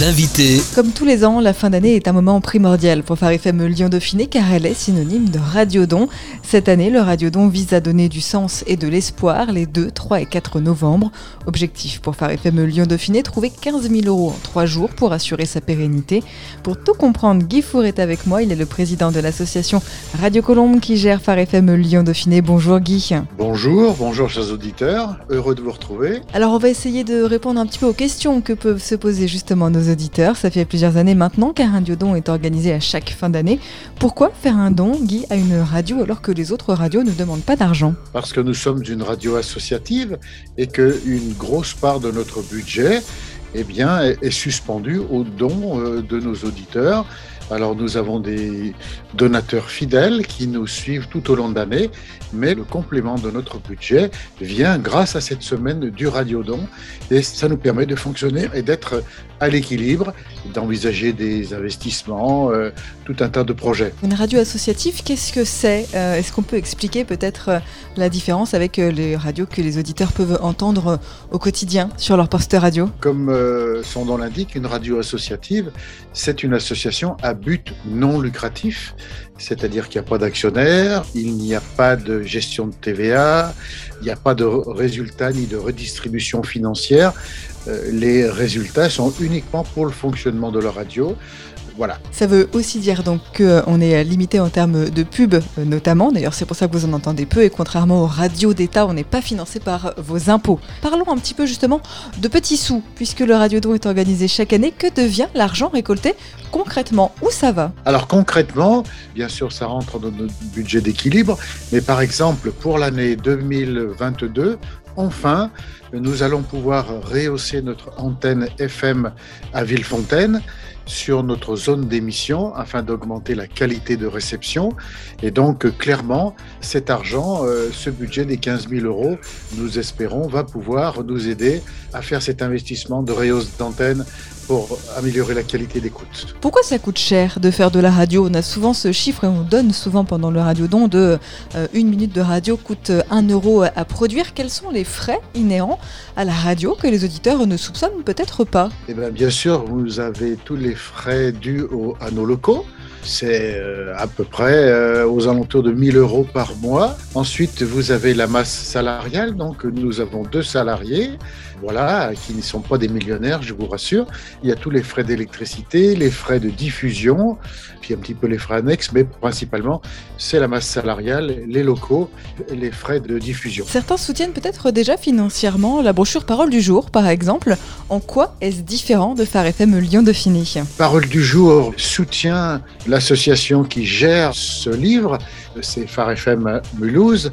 L'invité. Comme tous les ans, la fin d'année est un moment primordial pour Phare FM Lyon Dauphiné car elle est synonyme de radiodon. Cette année, le radiodon vise à donner du sens et de l'espoir les 2, 3 et 4 novembre. Objectif pour Phare FM Lyon Dauphiné, trouver 15 000 euros en 3 jours pour assurer sa pérennité. Pour tout comprendre, Guy Four est avec moi. Il est le président de l'association Radio Colombe qui gère Phare FM Lyon Dauphiné. Bonjour Guy. Bonjour, bonjour chers auditeurs. Heureux de vous retrouver. Alors on va essayer de répondre un petit peu aux questions que peuvent se poser justement nos auditeurs. Ça fait plusieurs années maintenant qu'un radiodon est organisé à chaque fin d'année. Pourquoi faire un don, Guy, à une radio alors que les autres radios ne demandent pas d'argent? Parce que nous sommes une radio associative et qu'une grosse part de notre budget eh bien, est suspendue au don euh, de nos auditeurs. Alors nous avons des donateurs fidèles qui nous suivent tout au long de l'année, mais le complément de notre budget vient grâce à cette semaine du Radiodon et ça nous permet de fonctionner et d'être à l'équilibre, d'envisager des investissements, euh, tout un tas de projets. Une radio associative, qu'est-ce que c'est euh, Est-ce qu'on peut expliquer peut-être euh, la différence avec les radios que les auditeurs peuvent entendre au quotidien sur leur poste radio? Comme son nom l'indique, une radio associative, c'est une association à but non lucratif, c'est-à-dire qu'il n'y a pas d'actionnaire, il n'y a pas de gestion de TVA, n'y a pas de résultats ni de redistribution financière. Euh, les résultats sont uniquement pour le fonctionnement de la radio. Voilà. Ça veut aussi dire donc qu'on est limité en termes de pub euh, notamment. D'ailleurs, c'est pour ça que vous en entendez peu et contrairement aux radios d'État, on n'est pas financé par vos impôts. Parlons un petit peu justement de petits sous, puisque le Radiodon est organisé chaque année. Que devient l'argent récolté concrètement? Où ça va? Alors concrètement, bien sûr, ça rentre dans notre budget d'équilibre, mais par exemple, pour l'année 2022, enfin, nous allons pouvoir rehausser notre antenne FM à Villefontaine sur notre zone d'émission afin d'augmenter la qualité de réception. Et donc, clairement, cet argent, euh, ce budget des 15 000 euros, nous espérons, va pouvoir nous aider à faire cet investissement de rehausse d'antenne pour améliorer la qualité d'écoute. Pourquoi ça coûte cher de faire de la radio? On a souvent ce chiffre et on donne souvent pendant le radiodon de euh, une minute de radio coûte 1 euro à produire. Quels sont les frais inhérents à la radio que les auditeurs ne soupçonnent peut-être pas? Eh bien, bien sûr, vous avez tous les frais dus à nos locaux. C'est euh, à peu près euh, aux alentours de 1000 euros par mois. Ensuite, vous avez la masse salariale. Donc, nous avons deux salariés, voilà, qui ne sont pas des millionnaires, je vous rassure. Il y a tous les frais d'électricité, les frais de diffusion, puis un petit peu les frais annexes, mais principalement, c'est la masse salariale, les locaux, les frais de diffusion. Certains soutiennent peut-être déjà financièrement la brochure Parole du jour, par exemple. En quoi est-ce différent de Phare FM Lyon Dauphiné? Parole du jour soutient l'association qui gère ce livre, c'est Phare FM Mulhouse,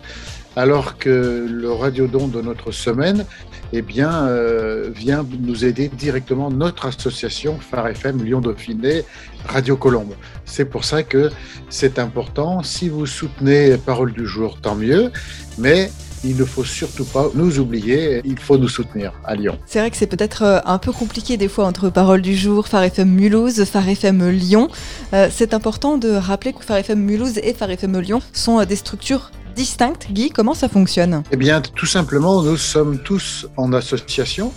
alors que le radiodon de notre semaine eh bien, euh, vient nous aider directement notre association Phare FM Lyon Dauphiné Radio Colombe. C'est pour ça que c'est important. Si vous soutenez Parole du jour, tant mieux, mais il ne faut surtout pas nous oublier, il faut nous soutenir à Lyon. C'est vrai que c'est peut-être euh, un peu compliqué des fois entre Parole du Jour, Phare FM Mulhouse, Phare FM Lyon. Euh, c'est important de rappeler que Phare FM Mulhouse et Phare FM Lyon sont des structures distinctes. Guy, comment ça fonctionne? Eh bien, tout simplement, nous sommes tous en association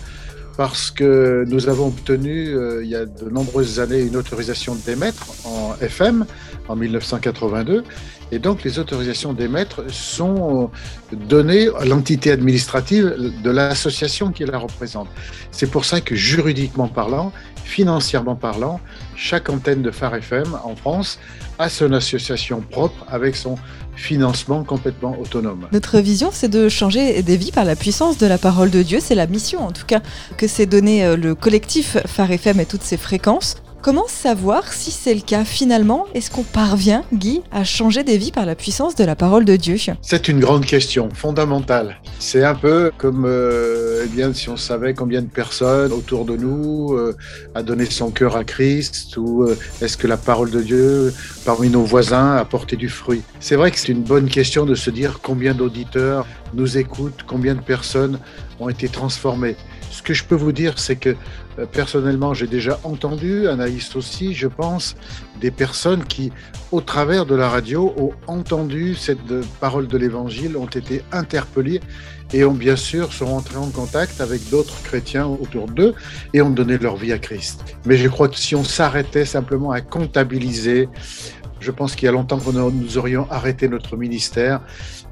parce que nous avons obtenu il y a de nombreuses années une autorisation d'émettre en FM en 1982 et donc, les autorisations d'émettre sont données à l'entité administrative de l'association qui la représente. C'est pour ça que juridiquement parlant, financièrement parlant, chaque antenne de Phare FM en France a son association propre avec son financement complètement autonome. Notre vision, c'est de changer des vies par la puissance de la parole de Dieu. C'est la mission, en tout cas, que s'est donné euh, le collectif Phare FM et toutes ses fréquences. Comment savoir si c'est le cas finalement? Est-ce qu'on parvient, Guy, à changer des vies par la puissance de la parole de Dieu? C'est une grande question, fondamentale. C'est un peu comme euh, eh bien, si on savait combien de personnes autour de nous euh, a donné son cœur à Christ, ou euh, est-ce que la parole de Dieu parmi nos voisins a porté du fruit? C'est vrai que c'est une bonne question de se dire combien d'auditeurs nous écoutent, combien de personnes ont été transformées. Ce que je peux vous dire, c'est que euh, personnellement, j'ai déjà entendu, Anaïs aussi, je pense, des personnes qui, au travers de la radio, ont entendu cette parole de l'Évangile, ont été interpellées et ont bien sûr sont rentrés en contact avec d'autres chrétiens autour d'eux et ont donné leur vie à Christ. Mais je crois que si on s'arrêtait simplement à comptabiliser, je pense qu'il y a longtemps que nous aurions arrêté notre ministère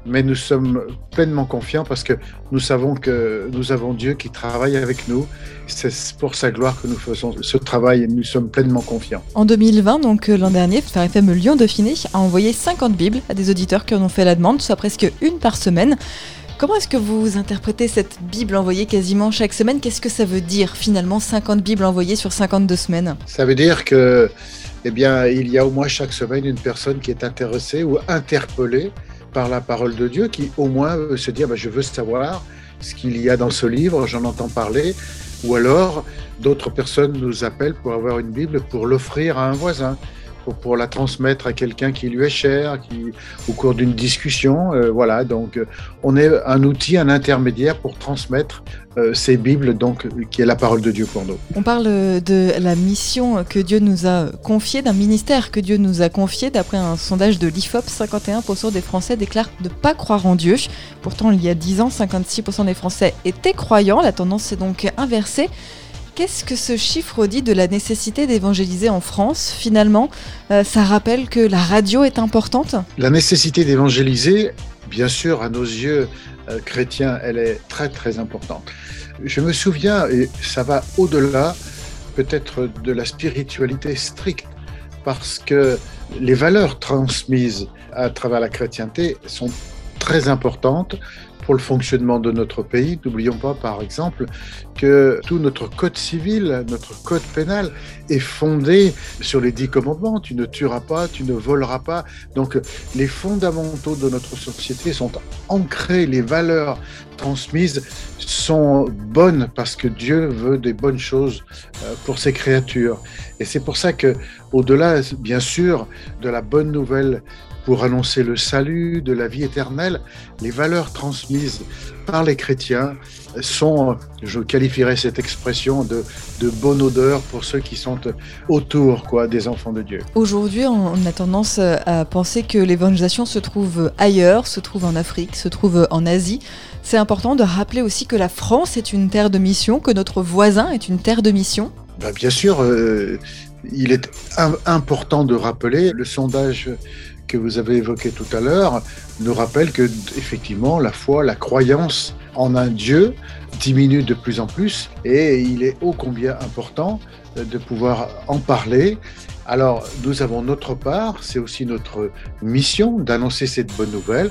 mais nous sommes pleinement confiants parce que nous savons que nous avons Dieu qui travaille avec nous. C'est pour sa gloire que nous faisons ce travail et nous sommes pleinement confiants. En 2020, donc euh, l'an dernier, Phare FM Lyon Dauphiné a envoyé 50 Bibles à des auditeurs qui en ont fait la demande, soit presque une par semaine. Comment est-ce que vous interprétez cette Bible envoyée quasiment chaque semaine? Qu'est-ce que ça veut dire finalement 50 Bibles envoyées sur 52 semaines? Ça veut dire que, eh bien, il y a au moins chaque semaine une personne qui est intéressée ou interpellée par la parole de Dieu qui au moins se dire bah, je veux savoir ce qu'il y a dans ce livre, j'en entends parler, ou alors d'autres personnes nous appellent pour avoir une Bible pour l'offrir à un voisin pour, la transmettre à quelqu'un qui lui est cher, qui, au cours d'une discussion. Euh, voilà, donc euh, on est un outil, un intermédiaire pour transmettre euh, ces Bibles, donc, qui est la parole de Dieu pour nous. On parle de la mission que Dieu nous a confiée, d'un ministère que Dieu nous a confié. D'après un sondage de l'IFOP, 51% des Français déclarent ne pas croire en Dieu. Pourtant, il y a 10 ans, 56% des Français étaient croyants. La tendance s'est donc inversée. Qu'est-ce que ce chiffre dit de la nécessité d'évangéliser en France Finalement, euh, ça rappelle que la radio est importante La nécessité d'évangéliser, bien sûr, à nos yeux euh, chrétiens, elle est très très importante. Je me souviens, et ça va au-delà peut-être de la spiritualité stricte, parce que les valeurs transmises à travers la chrétienté sont très importantes pour le fonctionnement de notre pays. N'oublions pas, par exemple, que tout notre code civil, notre code pénal est fondé sur les dix commandements. Tu ne tueras pas, tu ne voleras pas. Donc, les fondamentaux de notre société sont ancrés, les valeurs transmises sont bonnes parce que Dieu veut des bonnes choses euh, pour ses créatures. Et c'est pour ça que, au-delà, bien sûr, de la bonne nouvelle pour annoncer le salut de la vie éternelle, les valeurs transmises par les chrétiens sont, je qualifierais cette expression de, de bonne odeur pour ceux qui sont autour quoi, des enfants de Dieu. Aujourd'hui, on a tendance à penser que l'évangélisation se trouve ailleurs, se trouve en Afrique, se trouve en Asie. C'est important de rappeler aussi que la France est une terre de mission, que notre voisin est une terre de mission. Ben, bien sûr, euh, il est important de rappeler le sondage que vous avez évoqué tout à l'heure nous rappelle que effectivement la foi, la croyance en un Dieu diminue de plus en plus et il est ô combien important de pouvoir en parler. Alors nous avons notre part, c'est aussi notre mission d'annoncer cette bonne nouvelle.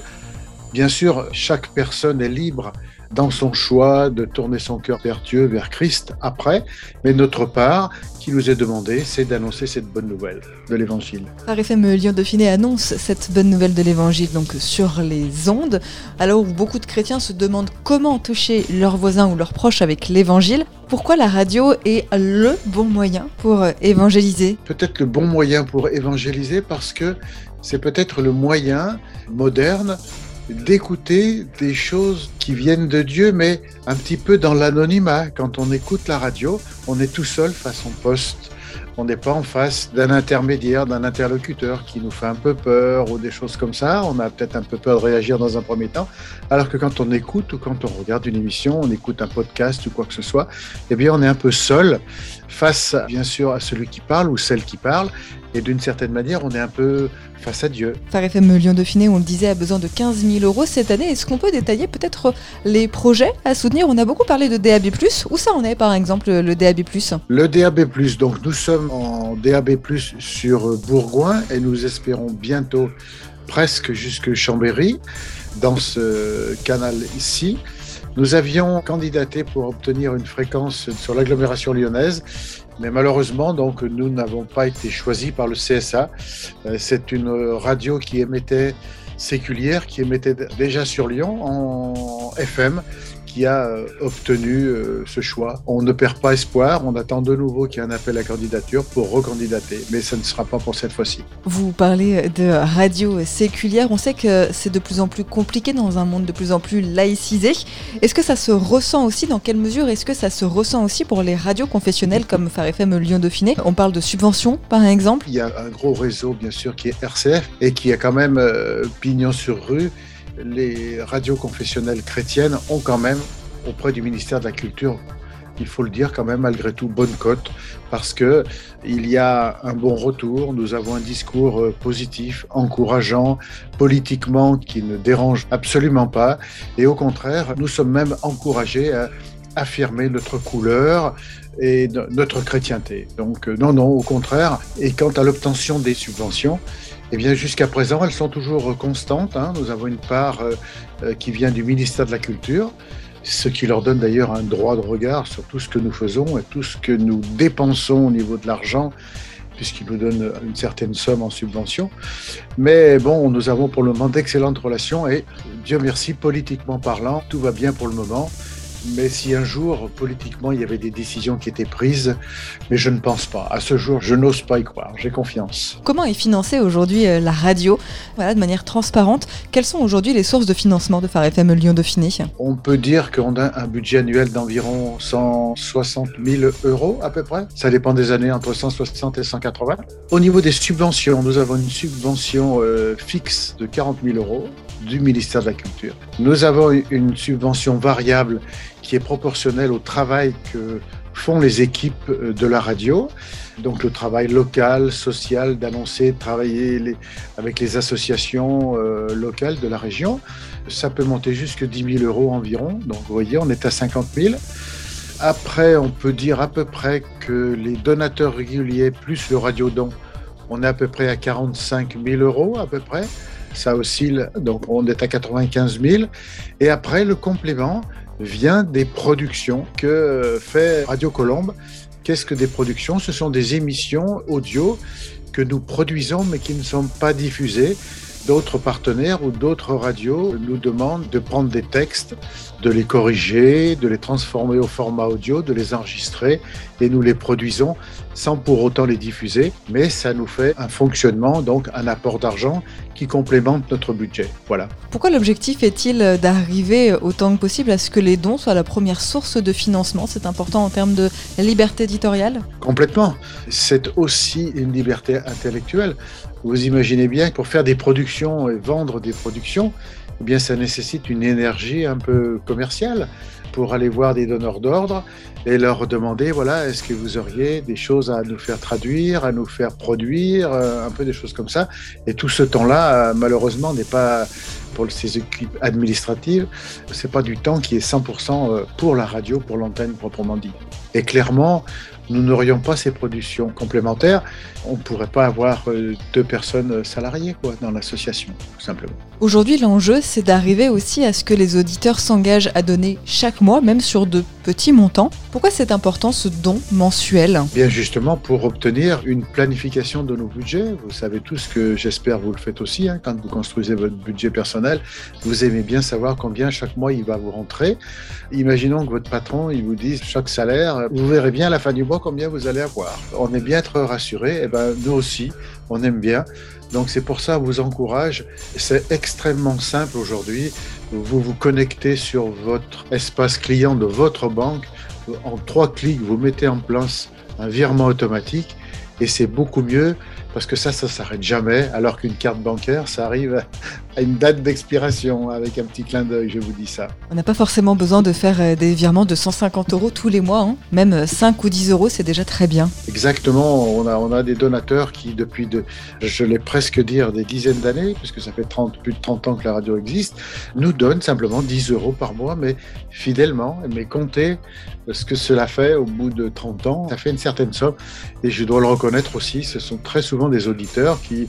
Bien sûr, chaque personne est libre dans son choix de tourner son cœur vers Dieu, vers Christ après. Mais notre part, qui nous est demandé, c'est d'annoncer cette bonne nouvelle de l'Évangile. RFM Lyon Dauphiné annonce cette bonne nouvelle de l'Évangile donc sur les ondes, alors où beaucoup de chrétiens se demandent comment toucher leurs voisins ou leurs proches avec l'Évangile. Pourquoi la radio est le bon moyen pour évangéliser? Peut-être le bon moyen pour évangéliser parce que c'est peut-être le moyen moderne d'écouter des choses qui viennent de Dieu, mais un petit peu dans l'anonymat. Quand on écoute la radio, on est tout seul face au poste. On n'est pas en face d'un intermédiaire, d'un interlocuteur qui nous fait un peu peur ou des choses comme ça. On a peut-être un peu peur de réagir dans un premier temps. Alors que quand on écoute ou quand on regarde une émission, on écoute un podcast ou quoi que ce soit, eh bien, on est un peu seul face, bien sûr, à celui qui parle ou celle qui parle. Et d'une certaine manière, on est un peu face à Dieu. Phare FM Lyon Dauphiné, on le disait, a besoin de 15 000 euros cette année. Est-ce qu'on peut détailler peut-être les projets à soutenir? On a beaucoup parlé de DAB+. Où ça en est, par exemple, le DAB+. Le DAB+, donc nous sommes en DAB+, sur Bourgoin et nous espérons bientôt presque jusque Chambéry dans ce canal ici. Nous avions candidaté pour obtenir une fréquence sur l'agglomération lyonnaise, mais malheureusement, donc, nous n'avons pas été choisis par le CSA. Euh, c'est une radio qui émettait séculière, qui émettait déjà sur Lyon en FM, qui a euh, obtenu euh, ce choix. On ne perd pas espoir, on attend de nouveau qu'il y ait un appel à candidature pour recandidater, mais ça ne sera pas pour cette fois-ci. Vous parlez de radio séculière, on sait que c'est de plus en plus compliqué dans un monde de plus en plus laïcisé. Est-ce que ça se ressent aussi? Dans quelle mesure est-ce que ça se ressent aussi pour les radios confessionnelles comme Phare FM Lyon Dauphiné? On parle de subventions par exemple. Il y a un gros réseau bien sûr qui est RCF et qui a quand même euh, pignon sur rue les radios confessionnelles chrétiennes ont quand même, auprès du ministère de la Culture, il faut le dire quand même malgré tout bonne cote parce que il y a un bon retour, nous avons un discours euh, positif, encourageant, politiquement qui ne dérange absolument pas. Et au contraire, nous sommes même encouragés à affirmer notre couleur et notre chrétienté. Donc euh, non non, au contraire, et quant à l'obtention des subventions, eh bien, jusqu'à présent, elles sont toujours constantes. Hein. Nous avons une part euh, euh, qui vient du ministère de la Culture, ce qui leur donne d'ailleurs un droit de regard sur tout ce que nous faisons et tout ce que nous dépensons au niveau de l'argent, puisqu'ils nous donnent une certaine somme en subvention. Mais bon, nous avons pour le moment d'excellentes relations et Dieu merci, politiquement parlant, tout va bien pour le moment. Mais si un jour, politiquement, il y avait des décisions qui étaient prises, mais je ne pense pas. À ce jour, je n'ose pas y croire. J'ai confiance. Comment est financée aujourd'hui euh, la radio? Voilà, de manière transparente Quelles sont aujourd'hui les sources de financement de Phare FM Lyon Dauphiné? On peut dire qu'on a un budget annuel d'environ 160 000 euros à peu près. Ça dépend des années, entre 160 et 180. Au niveau des subventions, nous avons une subvention euh, fixe de 40 000 euros du ministère de la Culture. Nous avons une subvention variable qui est proportionnelle au travail que font les équipes euh, de la radio. Donc le travail local, social, d'annoncer, de travailler avec les associations euh, locales de la région. Ça peut monter jusqu'à 10 000 euros environ. Donc vous voyez, on est à 50 000. Après, on peut dire à peu près que les donateurs réguliers plus le radiodon, on est à peu près à 45 000 euros à peu près ça oscille, donc on est à 95 000. Et après, le complément vient des productions que fait Radio Colombe. Qu'est-ce que des productions? Ce sont des émissions audio que nous produisons mais qui ne sont pas diffusées. D'autres partenaires ou d'autres radios nous demandent de prendre des textes, de les corriger, de les transformer au format audio, de les enregistrer et nous les produisons sans pour autant les diffuser, mais ça nous fait un fonctionnement, donc un apport d'argent qui complémente notre budget. Voilà. Pourquoi l'objectif est-il d'arriver autant que possible à ce que les dons soient la première source de financement? C'est important en termes de liberté éditoriale? Complètement. C'est aussi une liberté intellectuelle. Vous imaginez bien que pour faire des productions et vendre des productions, eh bien, ça nécessite une énergie un peu commerciale pour aller voir des donneurs d'ordre et leur demander, voilà, est-ce que vous auriez des choses à nous faire traduire, à nous faire produire, euh, un peu des choses comme ça. Et tout ce temps-là, euh, malheureusement, n'est pas pour ces équipes administratives, c'est pas du temps qui est 100% euh, pour la radio, pour l'antenne proprement dit. Et clairement, nous n'aurions pas ces productions complémentaires, on ne pourrait pas avoir euh, deux personnes salariées quoi, dans l'association, tout simplement. Aujourd'hui, l'enjeu, c'est d'arriver aussi à ce que les auditeurs s'engagent à donner chaque mois, même sur de petits montants. Pourquoi c'est important ce don mensuel? Bien justement pour obtenir une planification de nos budgets. Vous savez tous que j'espère vous le faites aussi hein, quand vous construisez votre budget personnel. Vous aimez bien savoir combien chaque mois il va vous rentrer. Imaginons que votre patron il vous dise chaque salaire, vous verrez bien à la fin du mois combien vous allez avoir. On est bien être rassuré. Et eh ben nous aussi, on aime bien. Donc c'est pour ça, que vous encourage. C'est extrêmement simple aujourd'hui. Vous vous connectez sur votre espace client de votre banque. En trois clics, vous mettez en place un virement automatique et c'est beaucoup mieux parce que ça, ça s'arrête jamais, alors qu'une carte bancaire, ça arrive à une date d'expiration avec un petit clin d'œil, je vous dis ça. On n'a pas forcément besoin de faire euh, des virements de 150 euros tous les mois, hein. même 5 euh, ou 10 euros, c'est déjà très bien. Exactement, on a, on a des donateurs qui, depuis, de, je l'ai presque dire, des dizaines d'années, puisque ça fait 30, plus de 30 ans que la radio existe, nous donnent simplement 10 euros par mois, mais fidèlement, mais comptez ce que cela fait au bout de 30 ans, ça fait une certaine somme, et je dois le reconnaître aussi, ce sont très souvent des auditeurs qui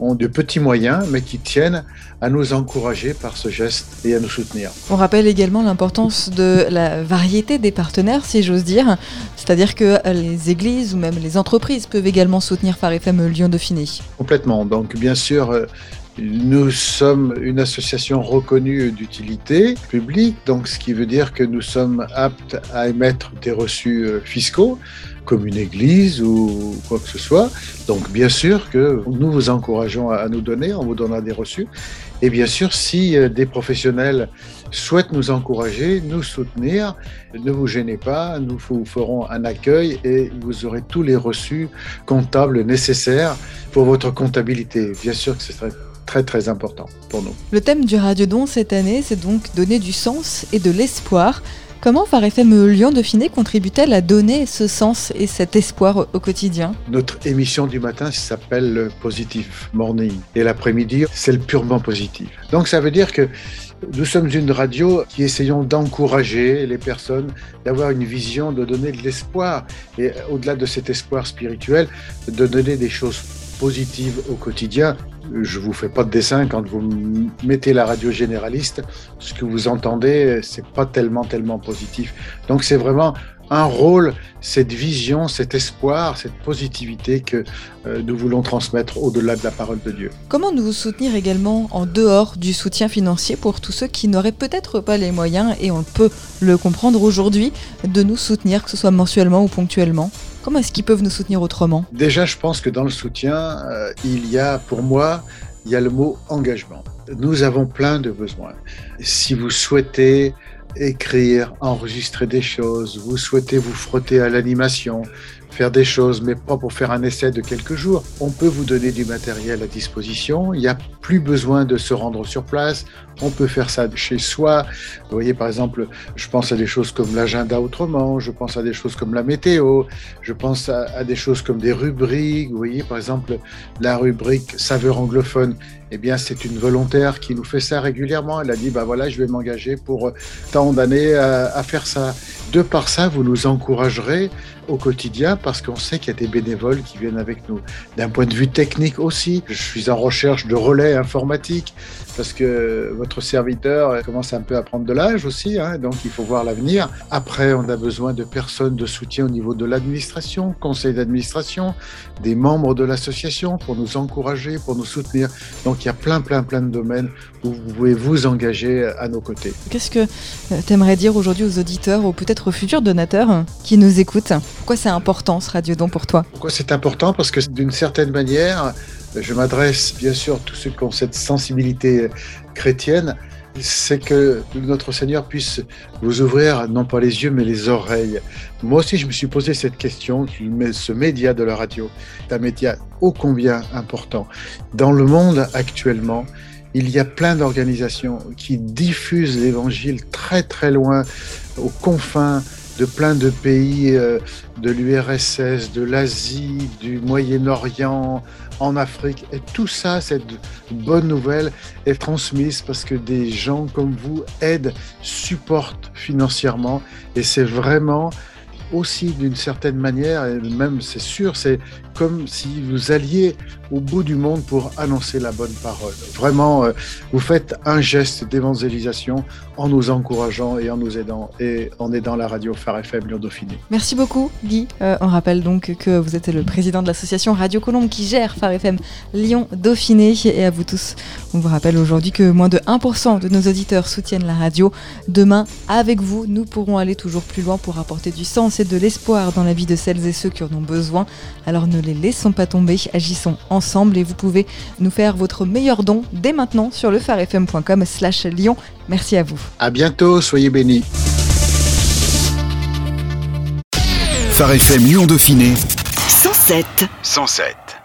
ont de petits moyens, mais qui tiennent à nous encourager par ce geste et à nous soutenir. On rappelle également l'importance de la variété des partenaires, si j'ose dire, c'est-à-dire que les églises ou même les entreprises peuvent également soutenir Phare FM Lyon Dauphiné. Complètement. Donc, bien sûr, euh, Nous sommes une association reconnue d'utilité publique, donc ce qui veut dire que nous sommes aptes à émettre des reçus euh, fiscaux comme une église ou quoi que ce soit. Donc bien sûr que nous vous encourageons à nous donner, on vous donnera des reçus. Et bien sûr, si euh, des professionnels souhaitent nous encourager, nous soutenir, ne vous gênez pas, nous vous ferons un accueil et vous aurez tous les reçus comptables nécessaires pour votre comptabilité. Bien sûr que ce serait très très important pour nous. Le thème du Radiodon cette année, c'est donc donner du sens et de l'espoir. Comment Phare FM Lyon Dauphiné contribue-t-elle à donner ce sens et cet espoir au quotidien? Notre émission du matin s'appelle Positive Morning et l'après-midi, c'est le purement positif. Donc ça veut dire que nous sommes une radio qui essayons d'encourager les personnes, d'avoir une vision, de donner de l'espoir et au-delà de cet espoir spirituel, de donner des choses positives au quotidien. Je vous fais pas de dessin quand vous mettez la radio généraliste. Ce que vous entendez, c'est pas tellement, tellement positif. Donc c'est vraiment un rôle, cette vision, cet espoir, cette positivité que euh, nous voulons transmettre au-delà de la parole de Dieu. Comment nous soutenir également en dehors du soutien financier pour tous ceux qui n'auraient peut-être pas les moyens, et on peut le comprendre aujourd'hui, de nous soutenir, que ce soit mensuellement ou ponctuellement? Comment est-ce qu'ils peuvent nous soutenir autrement? Déjà, je pense que dans le soutien, euh, il y a pour moi, il y a le mot engagement. Nous avons plein de besoins. Si vous souhaitez écrire, enregistrer des choses, vous souhaitez vous frotter à l'animation, faire des choses, mais pas pour faire un essai de quelques jours. On peut vous donner du matériel à disposition. Il n'y a plus besoin de se rendre sur place. On peut faire ça chez soi. Vous voyez, par exemple, je pense à des choses comme l'agenda autrement. Je pense à des choses comme la météo. Je pense à, des choses comme des rubriques. Vous voyez, par exemple, la rubrique saveur anglophone. Eh bien, c'est une volontaire qui nous fait ça régulièrement. Elle a dit, bah voilà, je vais m'engager pour tant d'années à, à faire ça. De par ça, vous nous encouragerez au quotidien parce qu'on sait qu'il y a des bénévoles qui viennent avec nous. D'un point de vue technique aussi, je suis en recherche de relais informatiques parce que votre serviteur commence un peu à prendre de l'âge aussi, hein, donc il faut voir l'avenir. Après, on a besoin de personnes de soutien au niveau de l'administration, conseil d'administration, des membres de l'association pour nous encourager, pour nous soutenir. Donc il y a plein, plein, plein de domaines où vous pouvez vous engager à nos côtés. Qu'est-ce que euh, tu aimerais dire aujourd'hui aux auditeurs ou peut-être aux futurs donateurs qui nous écoutent? Pourquoi c'est important ce radiodon pour toi? Pourquoi c'est important? Parce que d'une certaine manière, je m'adresse bien sûr à tous ceux qui ont cette sensibilité chrétienne, c'est que notre Seigneur puisse vous ouvrir non pas les yeux mais les oreilles. Moi aussi je me suis posé cette question, ce média de la radio est un média ô combien important. Dans le monde actuellement, il y a plein d'organisations qui diffusent l'évangile très très loin, aux confins de plein de pays euh, de l'URSS, de l'Asie, du Moyen-Orient, en Afrique. Et tout ça, cette bonne nouvelle est transmise parce que des gens comme vous aident, supportent financièrement. Et c'est vraiment aussi d'une certaine manière, et même c'est sûr, c'est comme si vous alliez au bout du monde pour annoncer la bonne parole. Vraiment, euh, vous faites un geste d'évangélisation en nous encourageant et en nous aidant et en aidant la radio Phare FM Lyon Dauphiné. Merci beaucoup Guy. Euh, on rappelle donc que vous êtes le président de l'association Radio Colombe qui gère Phare FM Lyon Dauphiné et à vous tous. On vous rappelle aujourd'hui que moins de 1% de nos auditeurs soutiennent la radio. Demain, avec vous, nous pourrons aller toujours plus loin pour apporter du sens et de l'espoir dans la vie de celles et ceux qui en ont besoin. Alors ne les laissons pas tomber, agissons ensemble et vous pouvez nous faire votre meilleur don dès maintenant sur le slash Lyon. Merci à vous. À bientôt, soyez bénis. Phare FM Lyon Dauphiné 107 107